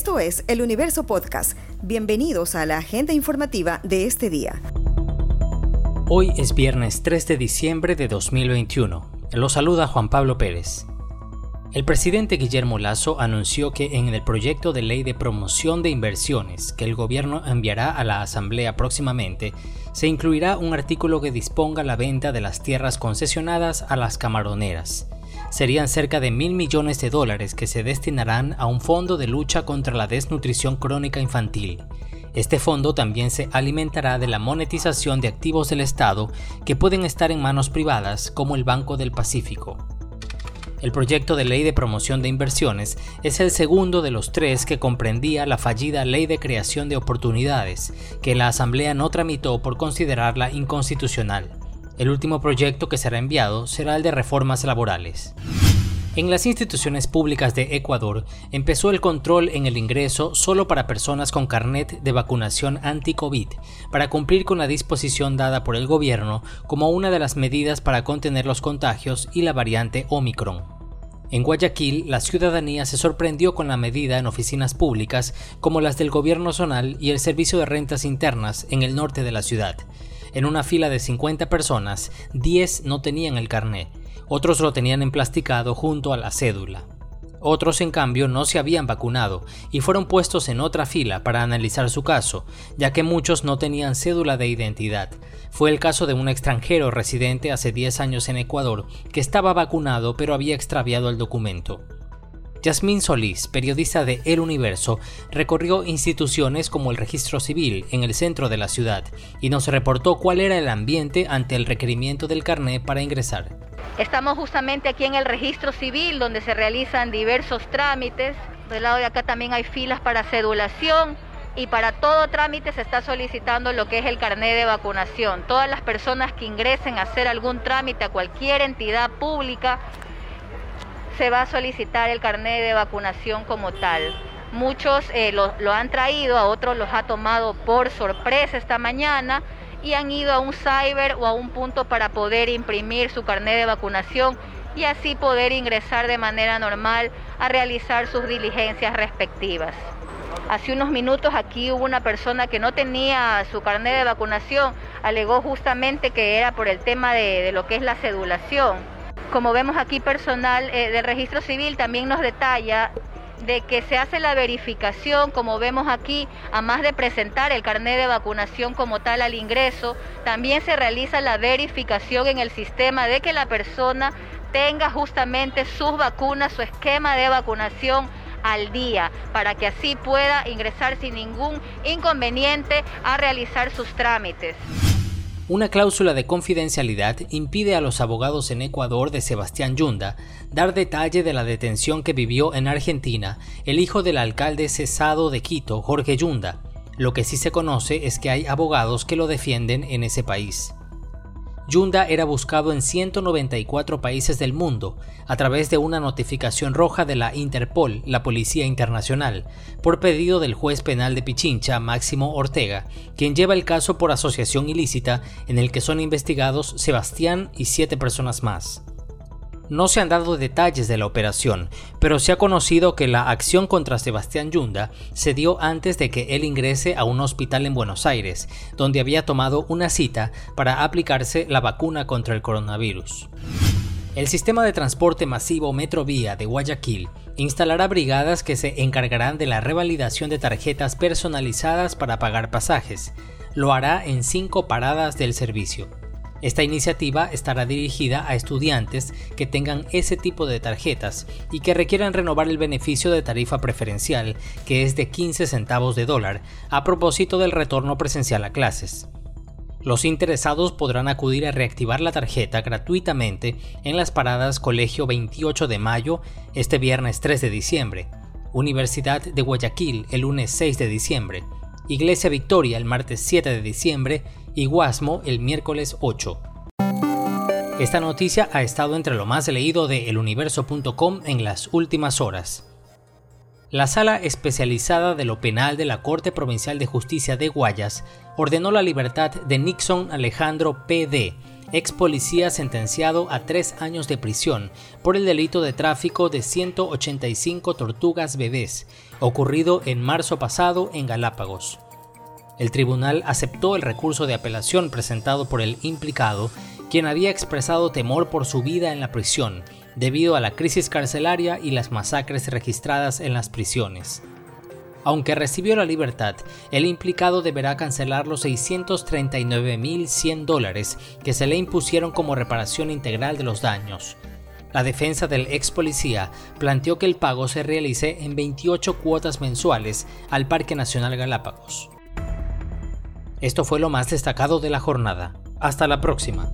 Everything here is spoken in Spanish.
Esto es El Universo Podcast. Bienvenidos a la agenda informativa de este día. Hoy es viernes 3 de diciembre de 2021. Lo saluda Juan Pablo Pérez. El presidente Guillermo Lazo anunció que en el proyecto de ley de promoción de inversiones que el gobierno enviará a la Asamblea próximamente, se incluirá un artículo que disponga la venta de las tierras concesionadas a las camaroneras. Serían cerca de mil millones de dólares que se destinarán a un fondo de lucha contra la desnutrición crónica infantil. Este fondo también se alimentará de la monetización de activos del Estado que pueden estar en manos privadas como el Banco del Pacífico. El proyecto de ley de promoción de inversiones es el segundo de los tres que comprendía la fallida ley de creación de oportunidades, que la Asamblea no tramitó por considerarla inconstitucional. El último proyecto que será enviado será el de reformas laborales. En las instituciones públicas de Ecuador empezó el control en el ingreso solo para personas con carnet de vacunación anti-COVID, para cumplir con la disposición dada por el gobierno como una de las medidas para contener los contagios y la variante Omicron. En Guayaquil, la ciudadanía se sorprendió con la medida en oficinas públicas como las del gobierno zonal y el servicio de rentas internas en el norte de la ciudad. En una fila de 50 personas, 10 no tenían el carnet otros lo tenían emplasticado junto a la cédula. Otros, en cambio, no se habían vacunado y fueron puestos en otra fila para analizar su caso, ya que muchos no tenían cédula de identidad. Fue el caso de un extranjero residente hace 10 años en Ecuador que estaba vacunado pero había extraviado el documento. Yasmín Solís, periodista de El Universo, recorrió instituciones como el registro civil en el centro de la ciudad y nos reportó cuál era el ambiente ante el requerimiento del carné para ingresar. Estamos justamente aquí en el registro civil donde se realizan diversos trámites. Del lado de acá también hay filas para cedulación y para todo trámite se está solicitando lo que es el carné de vacunación. Todas las personas que ingresen a hacer algún trámite a cualquier entidad pública se va a solicitar el carnet de vacunación como tal. Muchos eh, lo, han traído, a otros los ha tomado por sorpresa esta mañana y han ido a un cyber o a un punto para poder imprimir su carnet de vacunación y así poder ingresar de manera normal a realizar sus diligencias respectivas. Hace unos minutos aquí hubo una persona que no tenía su carnet de vacunación, alegó justamente que era por el tema de, de lo que es la cedulación como vemos aquí personal eh, del registro civil también nos detalla de que se hace la verificación, como vemos aquí, a más de presentar el carnet de vacunación como tal al ingreso, también se realiza la verificación en el sistema de que la persona tenga justamente sus vacunas, su esquema de vacunación al día, para que así pueda ingresar sin ningún inconveniente a realizar sus trámites. Una cláusula de confidencialidad impide a los abogados en Ecuador de Sebastián Yunda dar detalle de la detención que vivió en Argentina el hijo del alcalde cesado de Quito, Jorge Yunda. Lo que sí se conoce es que hay abogados que lo defienden en ese país. Yunda era buscado en 194 países del mundo a través de una notificación roja de la Interpol, la Policía Internacional, por pedido del juez penal de Pichincha, Máximo Ortega, quien lleva el caso por asociación ilícita en el que son investigados Sebastián y siete personas más. No se han dado detalles de la operación, pero se ha conocido que la acción contra Sebastián Yunda se dio antes de que él ingrese a un hospital en Buenos Aires, donde había tomado una cita para aplicarse la vacuna contra el coronavirus. El sistema de transporte masivo Metrovía de Guayaquil instalará brigadas que se encargarán de la revalidación de tarjetas personalizadas para pagar pasajes. Lo hará en cinco paradas del servicio. Esta iniciativa estará dirigida a estudiantes que tengan ese tipo de tarjetas y que requieran renovar el beneficio de tarifa preferencial, que es de 15 centavos de dólar, a propósito del retorno presencial a clases. Los interesados podrán acudir a reactivar la tarjeta gratuitamente en las paradas Colegio 28 de Mayo este viernes 3 de diciembre, Universidad de Guayaquil el lunes 6 de diciembre, Iglesia Victoria el martes 7 de diciembre y Guasmo el miércoles 8. Esta noticia ha estado entre lo más leído de eluniverso.com en las últimas horas. La sala especializada de lo penal de la Corte Provincial de Justicia de Guayas ordenó la libertad de Nixon Alejandro P.D., ex policía sentenciado a tres años de prisión por el delito de tráfico de 185 tortugas bebés, ocurrido en marzo pasado en Galápagos. El tribunal aceptó el recurso de apelación presentado por el implicado, quien había expresado temor por su vida en la prisión, debido a la crisis carcelaria y las masacres registradas en las prisiones. Aunque recibió la libertad, el implicado deberá cancelar los 639.100 dólares que se le impusieron como reparación integral de los daños. La defensa del ex policía planteó que el pago se realice en 28 cuotas mensuales al Parque Nacional Galápagos. Esto fue lo más destacado de la jornada. Hasta la próxima.